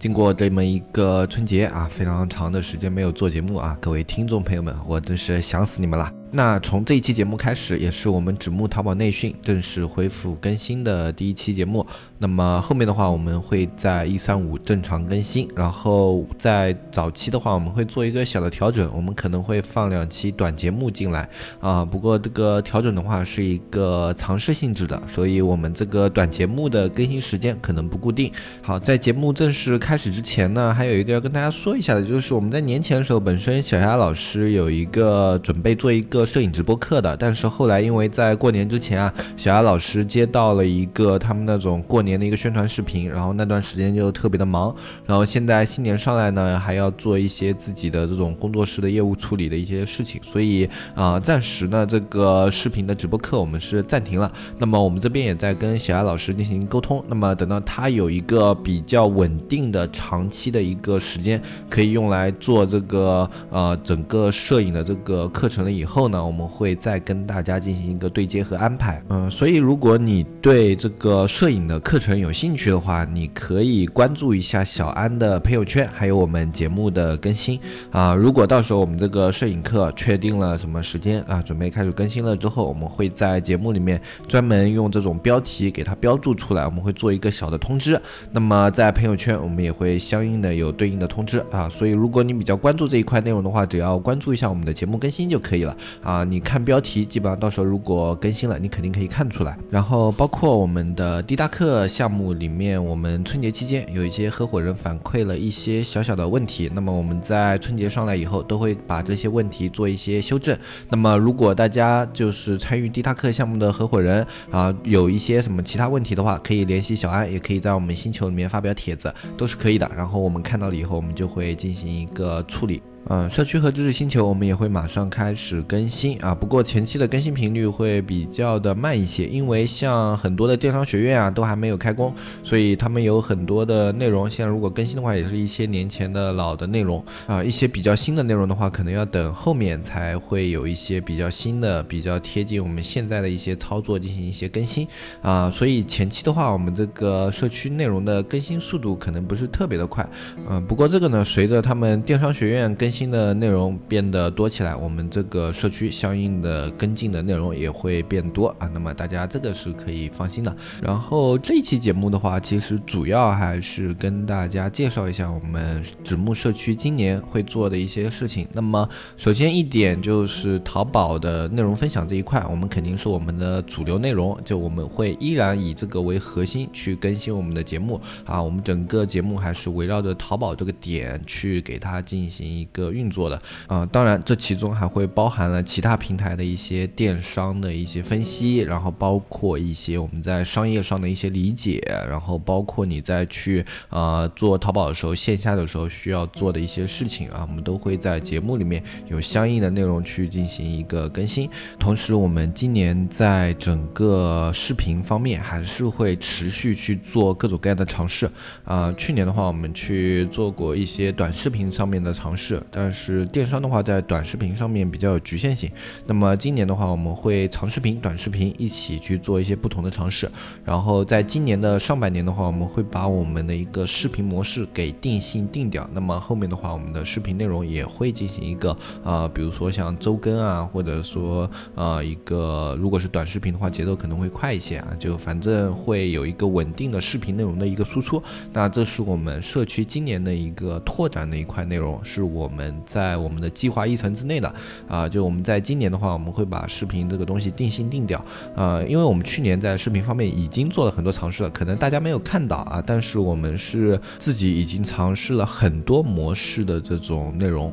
经过这么一个春节啊，非常长的时间没有做节目啊，各位听众朋友们，我真是想死你们了。那从这一期节目开始，也是我们纸木淘宝内训正式恢复更新的第一期节目。那么后面的话，我们会在一三五正常更新。然后在早期的话，我们会做一个小的调整，我们可能会放两期短节目进来啊。不过这个调整的话是一个尝试性质的，所以我们这个短节目的更新时间可能不固定。好，在节目正式开开始之前呢，还有一个要跟大家说一下的，就是我们在年前的时候，本身小霞老师有一个准备做一个。摄影直播课的，但是后来因为在过年之前啊，小丫老师接到了一个他们那种过年的一个宣传视频，然后那段时间就特别的忙，然后现在新年上来呢，还要做一些自己的这种工作室的业务处理的一些事情，所以啊，暂时呢这个视频的直播课我们是暂停了。那么我们这边也在跟小丫老师进行沟通，那么等到他有一个比较稳定的长期的一个时间，可以用来做这个呃整个摄影的这个课程了以后。呢，我们会再跟大家进行一个对接和安排。嗯，所以如果你对这个摄影的课程有兴趣的话，你可以关注一下小安的朋友圈，还有我们节目的更新啊。如果到时候我们这个摄影课确定了什么时间啊，准备开始更新了之后，我们会在节目里面专门用这种标题给它标注出来，我们会做一个小的通知。那么在朋友圈我们也也会相应的有对应的通知啊。所以如果你比较关注这一块内容的话，只要关注一下我们的节目更新就可以了。啊，你看标题，基本上到时候如果更新了，你肯定可以看出来。然后包括我们的滴答课项目里面，我们春节期间有一些合伙人反馈了一些小小的问题，那么我们在春节上来以后，都会把这些问题做一些修正。那么如果大家就是参与滴答课项目的合伙人啊，有一些什么其他问题的话，可以联系小安，也可以在我们星球里面发表帖子，都是可以的。然后我们看到了以后，我们就会进行一个处理。嗯，社区和知识星球我们也会马上开始更新啊，不过前期的更新频率会比较的慢一些，因为像很多的电商学院啊都还没有开工，所以他们有很多的内容，现在如果更新的话，也是一些年前的老的内容啊，一些比较新的内容的话，可能要等后面才会有一些比较新的、比较贴近我们现在的一些操作进行一些更新。啊，所以前期的话，我们这个社区内容的更新速度可能不是特别的快，嗯，不过这个呢，随着他们电商学院更更新的内容变得多起来，我们这个社区相应的跟进的内容也会变多啊。那么大家这个是可以放心的。然后这一期节目的话，其实主要还是跟大家介绍一下我们纸木社区今年会做的一些事情。那么首先一点就是淘宝的内容分享这一块，我们肯定是我们的主流内容，就我们会依然以这个为核心去更新我们的节目啊。我们整个节目还是围绕着淘宝这个点去给它进行一个。个运作的啊，当然这其中还会包含了其他平台的一些电商的一些分析，然后包括一些我们在商业上的一些理解，然后包括你在去啊做淘宝的时候，线下的时候需要做的一些事情啊，我们都会在节目里面有相应的内容去进行一个更新。同时，我们今年在整个视频方面还是会持续去做各种各样的尝试啊。去年的话，我们去做过一些短视频上面的尝试。但是电商的话，在短视频上面比较有局限性。那么今年的话，我们会长视频、短视频一起去做一些不同的尝试。然后在今年的上半年的话，我们会把我们的一个视频模式给定性定掉。那么后面的话，我们的视频内容也会进行一个啊，比如说像周更啊，或者说啊一个，如果是短视频的话，节奏可能会快一些啊，就反正会有一个稳定的视频内容的一个输出。那这是我们社区今年的一个拓展的一块内容，是我们。在我们的计划一层之内的啊，就我们在今年的话，我们会把视频这个东西定性定掉啊，因为我们去年在视频方面已经做了很多尝试了，可能大家没有看到啊，但是我们是自己已经尝试了很多模式的这种内容。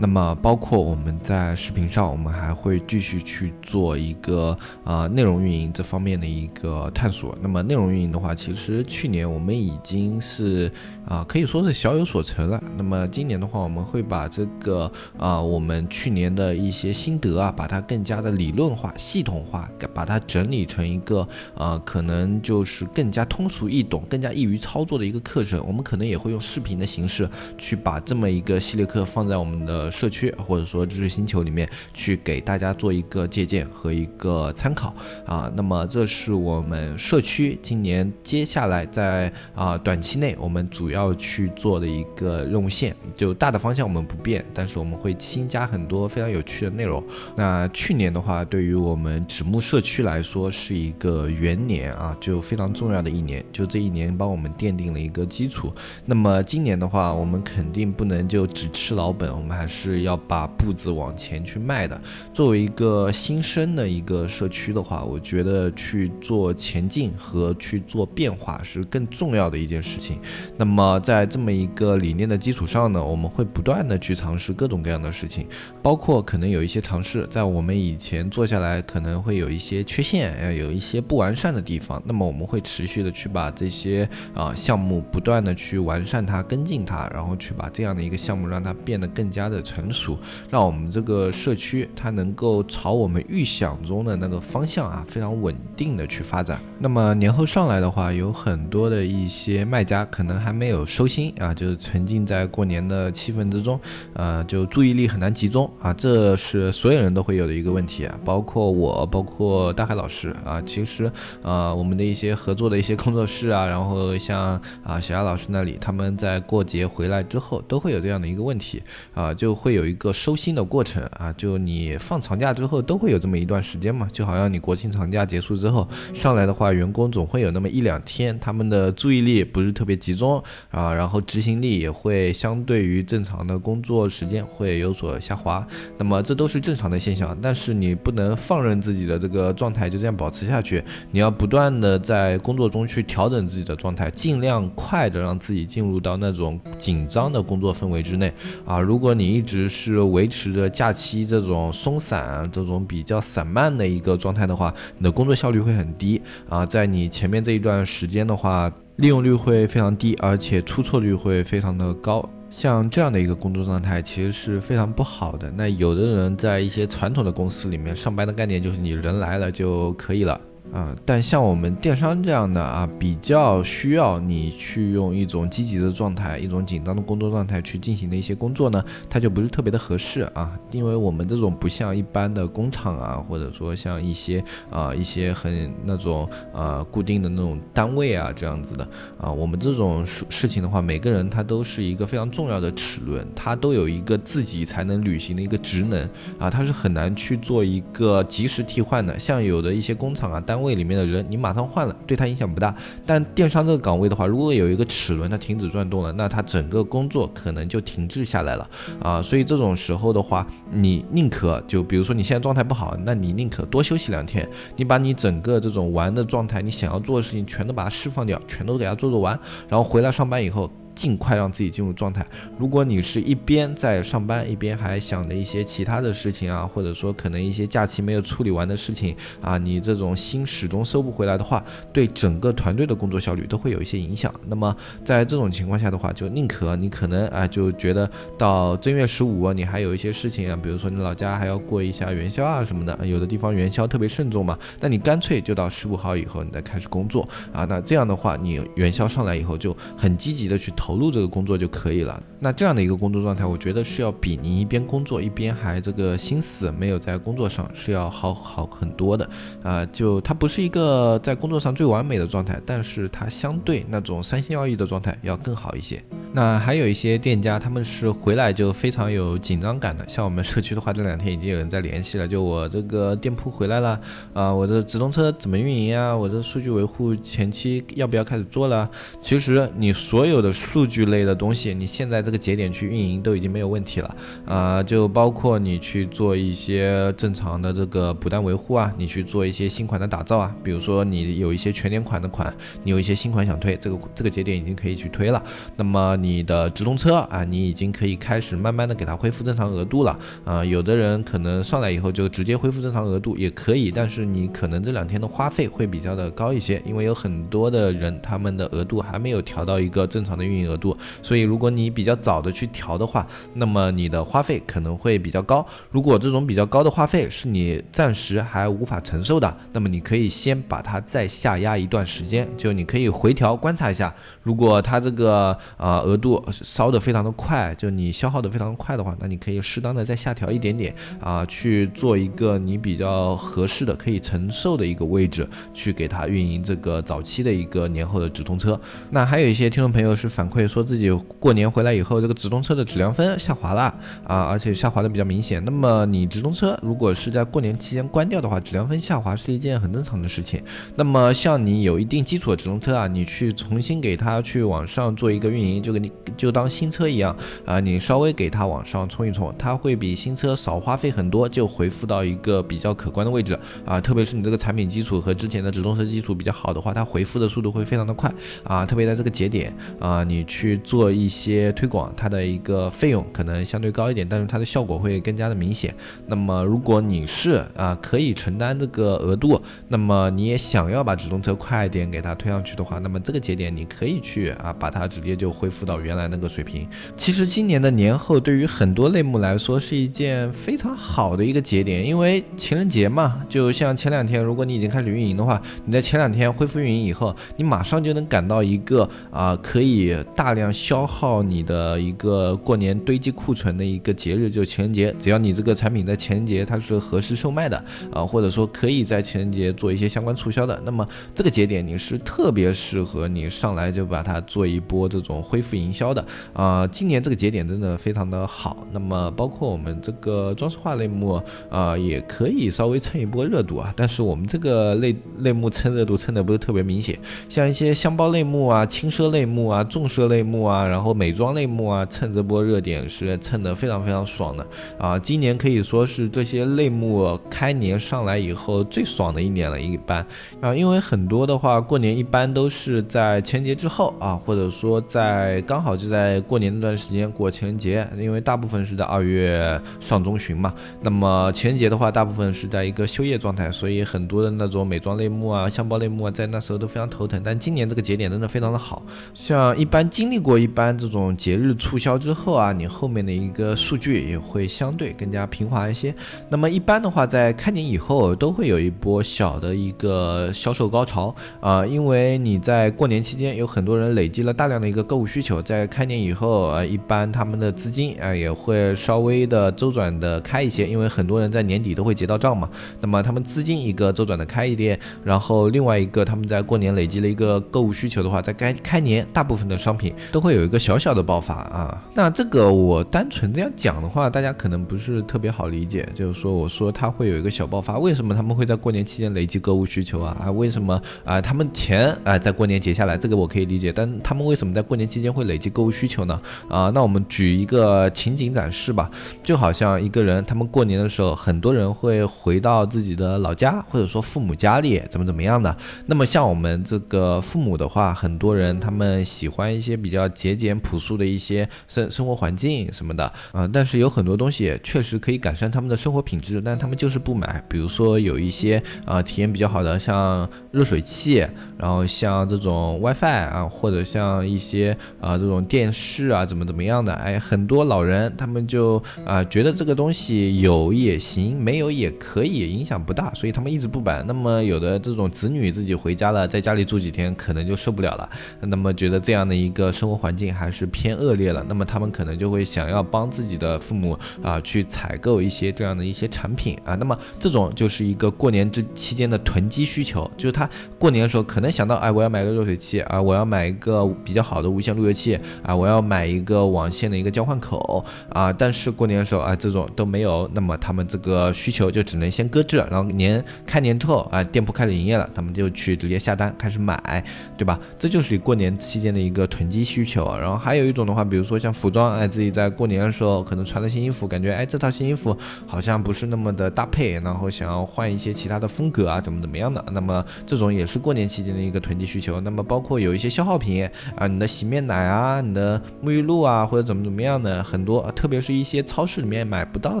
那么，包括我们在视频上，我们还会继续去做一个啊内容运营这方面的一个探索。那么内容运营的话，其实去年我们已经是啊，可以说是小有所成了。那么今年的话，我们会把这个啊，我们去年的一些心得啊，把它更加的理论化、系统化，把它整理成一个呃，可能就是更加通俗易懂、更加易于操作的一个课程。我们可能也会用视频的形式去把这么一个系列课放在我们的社区或者说知识星球里面去给大家做一个借鉴和一个参考啊。那么这是我们社区今年接下来在啊短期内我们主要去做的一个任务线，就大的方向我们不变，但是我们会新加很多非常有趣的内容。那去年的话，对于我们纸木社区来说是一个元年啊，就非常重要的一年，就这一年帮我们奠定了一个基础。那么今年的话，我们肯定不能就只吃老本，我们还是要把步子往前去迈的。作为一个新生的一个社区的话，我觉得去做前进和去做变化是更重要的一件事情。那么在这么一个理念的基础上呢，我们会不断的去尝试各种各样的事情，包括可能有一些尝试在我们以前做下来可能会有一些缺陷，要，有一些不完善的地方。那么我们会持续的去把这些啊项目不断的去完善它、跟进它，然后去把这样的一个项目让它变得更加的成熟，让我们这个社区它能够朝我们预想中的那个方向啊非常稳定的去发展。那么年后上来的话，有很多的一些卖家可能还没有收心啊，就是沉浸在过年的气氛之中，呃，就注意力很难集中啊，这是所有人都会有的一个问题啊，包括我，包括大海老师啊，其实呃，我们的一些合作的一些工作室啊，然后像啊小亚老师那里，他们在过节回来之后都会有这样的一个问题啊，就就会有一个收心的过程啊，就你放长假之后都会有这么一段时间嘛，就好像你国庆长假结束之后上来的话，员工总会有那么一两天，他们的注意力不是特别集中啊，然后执行力也会相对于正常的工作时间会有所下滑，那么这都是正常的现象，但是你不能放任自己的这个状态就这样保持下去，你要不断的在工作中去调整自己的状态，尽量快的让自己进入到那种紧张的工作氛围之内啊。如果你一一直是维持着假期这种松散、这种比较散漫的一个状态的话，你的工作效率会很低啊。在你前面这一段时间的话，利用率会非常低，而且出错率会非常的高。像这样的一个工作状态，其实是非常不好的。那有的人在一些传统的公司里面上班的概念就是你人来了就可以了。啊，但像我们电商这样的啊，比较需要你去用一种积极的状态、一种紧张的工作状态去进行的一些工作呢，它就不是特别的合适啊。因为我们这种不像一般的工厂啊，或者说像一些啊一些很那种啊固定的那种单位啊这样子的啊，我们这种事事情的话，每个人他都是一个非常重要的齿轮，他都有一个自己才能履行的一个职能啊，他是很难去做一个及时替换的。像有的一些工厂啊单。位里面的人，你马上换了，对他影响不大。但电商这个岗位的话，如果有一个齿轮它停止转动了，那它整个工作可能就停滞下来了啊。所以这种时候的话，你宁可就比如说你现在状态不好，那你宁可多休息两天，你把你整个这种玩的状态，你想要做的事情全都把它释放掉，全都给它做做完，然后回来上班以后。尽快让自己进入状态。如果你是一边在上班，一边还想着一些其他的事情啊，或者说可能一些假期没有处理完的事情啊，你这种心始终收不回来的话，对整个团队的工作效率都会有一些影响。那么在这种情况下的话，就宁可你可能啊就觉得到正月十五你还有一些事情啊，比如说你老家还要过一下元宵啊什么的，有的地方元宵特别慎重嘛，那你干脆就到十五号以后你再开始工作啊。那这样的话，你元宵上来以后就很积极的去。投入这个工作就可以了。那这样的一个工作状态，我觉得是要比你一边工作一边还这个心思没有在工作上是要好好很多的啊。就它不是一个在工作上最完美的状态，但是它相对那种三心二意的状态要更好一些。那还有一些店家，他们是回来就非常有紧张感的。像我们社区的话，这两天已经有人在联系了，就我这个店铺回来了啊，我的直通车怎么运营啊？我的数据维护前期要不要开始做了？其实你所有的数据类的东西，你现在这个节点去运营都已经没有问题了啊，就包括你去做一些正常的这个补单维护啊，你去做一些新款的打造啊，比如说你有一些全年款的款，你有一些新款想推，这个这个节点已经可以去推了。那么你的直通车啊，你已经可以开始慢慢的给它恢复正常额度了啊。有的人可能上来以后就直接恢复正常额度也可以，但是你可能这两天的花费会比较的高一些，因为有很多的人他们的额度还没有调到一个正常的运额度。所以如果你比较早的去调的话，那么你的花费可能会比较高。如果这种比较高的花费是你暂时还无法承受的，那么你可以先把它再下压一段时间，就你可以回调观察一下。如果它这个呃额度烧的非常的快，就你消耗的非常快的话，那你可以适当的再下调一点点啊，去做一个你比较合适的可以承受的一个位置，去给它运营这个早期的一个年后的直通车。那还有一些听众朋友是反馈说自己过年回来以后，这个直通车的质量分下滑了啊，而且下滑的比较明显。那么你直通车如果是在过年期间关掉的话，质量分下滑是一件很正常的事情。那么像你有一定基础的直通车啊，你去重新给它去往上做一个运营，就给你就当新车一样啊，你稍微给它往上冲一冲，它会比新车少花费很多，就回复到一个比较可观的位置啊。特别是你这个产品基础和之前的直通车基础比较好的话，它回复的速度会非常的快啊。特别在这个节点啊，你你去做一些推广，它的一个费用可能相对高一点，但是它的效果会更加的明显。那么如果你是啊可以承担这个额度，那么你也想要把直通车快一点给它推上去的话，那么这个节点你可以去啊把它直接就恢复到原来那个水平。其实今年的年后对于很多类目来说是一件非常好的一个节点，因为情人节嘛，就像前两天，如果你已经开始运营的话，你在前两天恢复运营以后，你马上就能赶到一个啊可以大量消耗你的一个过年堆积库存的一个节日，就情人节。只要你这个产品在情人节它是合适售卖的啊，或者说可以在情人节做一些相关促销的，那么这个节点你是特别适合你上来就把它做一波这种恢复营销的啊。今年这个节点真的非常的好，那么包括我们这个装饰画类目啊，也可以稍微蹭一波热度啊。但是我们这个类类目蹭热度蹭的不是特别明显，像一些箱包类目啊、轻奢类目啊、重奢类目啊，然后美妆类目啊，蹭这波热点是蹭的非常非常爽的啊。今年可以说是这些类目开年上来以后最爽的一年了，一般啊，因为很多的话过年一般都是在情人节之后啊，或者说在刚好就在过年那段时间过情人节，因为大部分是在二月上中旬嘛。那么情人节的话，大部分是在一个休业状态，所以很多的那种美妆类目啊、箱包类目啊，在那时候都非常头疼。但今年这个节点真的非常的好，像一般经历过一般这种节日促销之后啊，你后面的一个数据也会相对更加平滑一些。那么一般的话，在开年以后都会有一波小的一个销售高潮啊，因为你在过年期间有很多人累积了大量的一个购物需求，在开年以后啊，一般他们的资金啊也会稍微的周转的开一些，因为很多人在年底都会结到账嘛。那么他们资金一个周转的开一点，然后另外一个他们在过年累积了一个购物需求的话，在该开年大部分的商都会有一个小小的爆发啊。那这个我单纯这样讲的话，大家可能不是特别好理解，就是说我说它会有一个小爆发，为什么他们会在过年期间累积购物需求啊？啊，为什么啊？他们钱啊在过年结下来，这个我可以理解，但他们为什么在过年期间会累积购物需求呢？啊，那我们举一个情景展示吧，就好像一个人，他们过年的时候，很多人会回到自己的老家，或者说父母家里，怎么怎么样的。那么像我们这个父母的话，很多人他们喜欢一些比较节俭朴素的一些生生活环境什么的，啊，但是有很多东西确实可以改善他们的生活品质，但他们就是不买。比如说有一些啊体验比较好的，像热水器，然后像这种 WiFi 啊，或者像一些啊这种电视啊，怎么怎么样的，哎，很多老人他们就啊觉得这个东西有也行，没有也可以，影响不大，所以他们一直不买。那么有的这种子女自己回家了，在家里住几天，可能就受不了了，那么觉得这样的一一个生活环境还是偏恶劣了，那么他们可能就会想要帮自己的父母啊去采购一些这样的一些产品啊，那么这种就是一个过年这期间的囤积需求，就是他过年的时候可能想到，哎，我要买个热水器啊，我要买一个比较好的无线路由器啊，我要买一个网线的一个交换口啊，但是过年的时候啊，这种都没有，那么他们这个需求就只能先搁置，然后年开年之后啊，店铺开始营业了，他们就去直接下单开始买，对吧？这就是过年期间的一个囤囤积需求。然后还有一种的话，比如说像服装，哎，自己在过年的时候可能穿了新衣服，感觉哎这套新衣服好像不是那么的搭配，然后想要换一些其他的风格啊，怎么怎么样的，那么这种也是过年期间的一个囤积需求。那么包括有一些消耗品啊，你的洗面奶啊，你的沐浴露啊，或者怎么怎么样的，很多，特别是一些超市里面买不到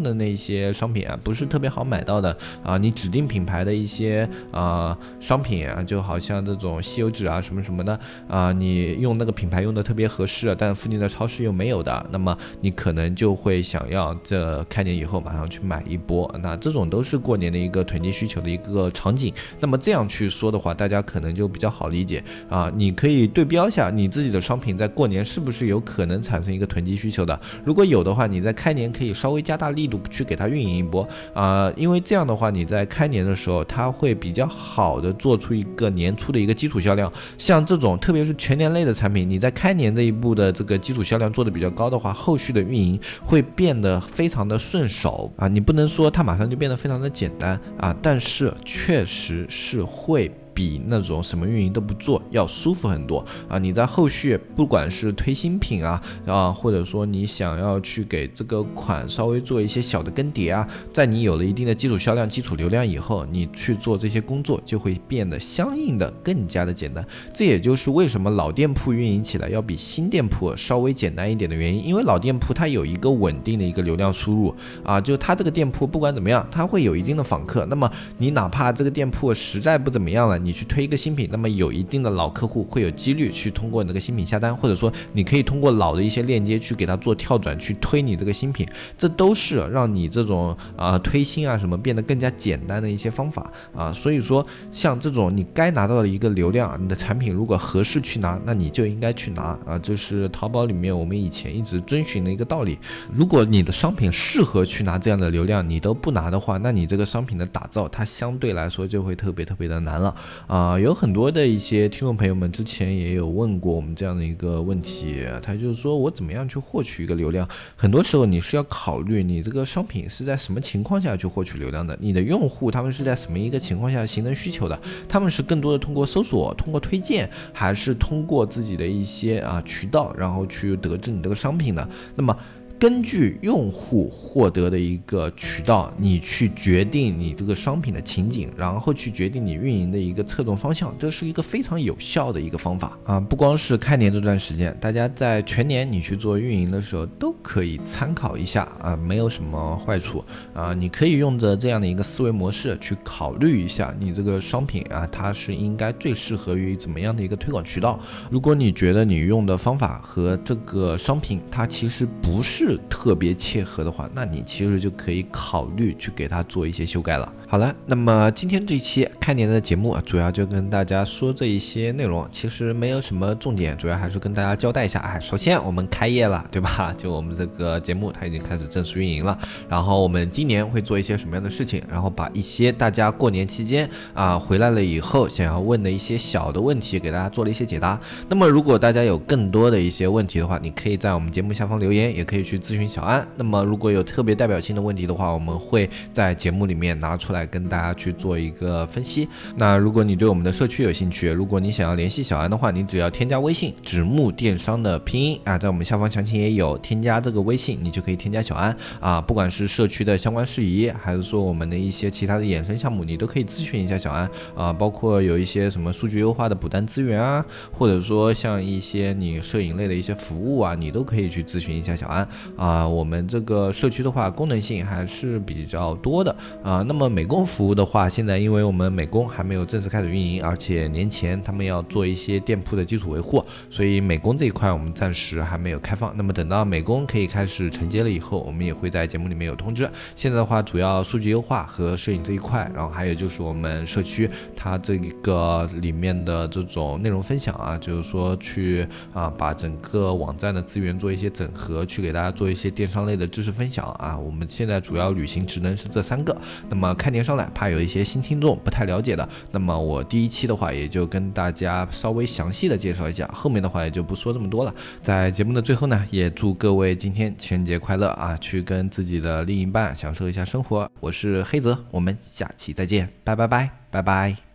的那些商品啊，不是特别好买到的啊，你指定品牌的一些啊商品啊，就好像这种吸油纸啊什么什么的啊，你用那个品牌用的特别合适，但附近的超市又没有的，那么你可能就会想要这开年以后马上去买一波。那这种都是过年的一个囤积需求的一个场景。那么这样去说的话，大家可能就比较好理解啊。你可以对标一下你自己的商品在过年是不是有可能产生一个囤积需求的。如果有的话，你在开年可以稍微加大力度去给它运营一波啊，因为这样的话你在开年的时候，它会比较好的做出一个年初的一个基础销量。像这种特别是全年类的产品，你在开年这一步的这个基础销量做的比较高的话，后续的运营会变得非常的顺手啊。你不能说它马上就变得非常的简单啊，但是确实是会。比那种什么运营都不做要舒服很多啊！你在后续不管是推新品啊啊，或者说你想要去给这个款稍微做一些小的更迭啊，在你有了一定的基础销量、基础流量以后，你去做这些工作就会变得相应的更加的简单。这也就是为什么老店铺运营起来要比新店铺稍微简单一点的原因，因为老店铺它有一个稳定的一个流量输入啊，就它这个店铺不管怎么样，它会有一定的访客。那么你哪怕这个店铺实在不怎么样了，你去推一个新品，那么有一定的老客户会有几率去通过你那个新品下单，或者说你可以通过老的一些链接去给他做跳转，去推你这个新品，这都是让你这种啊推新啊什么变得更加简单的一些方法啊。所以说，像这种你该拿到的一个流量，你的产品如果合适去拿，那你就应该去拿啊。这是淘宝里面我们以前一直遵循的一个道理。如果你的商品适合去拿这样的流量，你都不拿的话，那你这个商品的打造它相对来说就会特别特别的难了啊。有很多的一些听众朋友们之前也有问过我们这样的一个问题，他就是说我怎么样去获取一个流量？很多时候你是要考虑你这个商品是在什么情况下去获取流量的，你的用户他们是在什么一个情况下形成需求的？他们是更多的通过搜索、通过推荐，还是通过自己的一些啊渠道，然后去得知你这个商品的？那么。根据用户获得的一个渠道，你去决定你这个商品的情景，然后去决定你运营的一个侧重方向，这是一个非常有效的一个方法啊！不光是开年这段时间，大家在全年你去做运营的时候都可以参考一下啊，没有什么坏处啊！你可以用着这样的一个思维模式去考虑一下，你这个商品啊，它是应该最适合于怎么样的一个推广渠道？如果你觉得你用的方法和这个商品它其实不是。特别切合的话，那你其实就可以考虑去给它做一些修改了。好了，那么今天这一期开年的节目主要就跟大家说这一些内容，其实没有什么重点，主要还是跟大家交代一下。哎，首先我们开业了，对吧？就我们这个节目它已经开始正式运营了。然后我们今年会做一些什么样的事情？然后把一些大家过年期间啊回来了以后想要问的一些小的问题给大家做了一些解答。那么如果大家有更多的一些问题的话，你可以在我们节目下方留言，也可以去咨询小安。那么如果有特别代表性的问题的话，我们会在节目里面拿出来。跟大家去做一个分析。那如果你对我们的社区有兴趣，如果你想要联系小安的话，你只要添加微信“纸木电商”的拼音啊，在我们下方详情也有添加这个微信，你就可以添加小安啊。不管是社区的相关事宜，还是说我们的一些其他的衍生项目，你都可以咨询一下小安啊。包括有一些什么数据优化的补单资源啊，或者说像一些你摄影类的一些服务啊，你都可以去咨询一下小安啊。我们这个社区的话，功能性还是比较多的啊。那么美工服务的话，现在因为我们美工还没有正式开始运营，而且年前他们要做一些店铺的基础维护，所以美工这一块我们暂时还没有开放。那么等到美工可以开始承接了以后，我们也会在节目里面有通知。现在的话，主要数据优化和摄影这一块，然后还有就是我们社区它这个里面的这种内容分享啊，就是说去啊把整个网站的资源做一些整合，去给大家做一些电商类的知识分享啊。我们现在主要履行职能是这三个。那么看年。上来怕有一些新听众不太了解的，那么我第一期的话也就跟大家稍微详细的介绍一下，后面的话也就不说这么多了。在节目的最后呢，也祝各位今天情人节快乐啊！去跟自己的另一半享受一下生活。我是黑泽，我们下期再见，拜拜拜拜拜。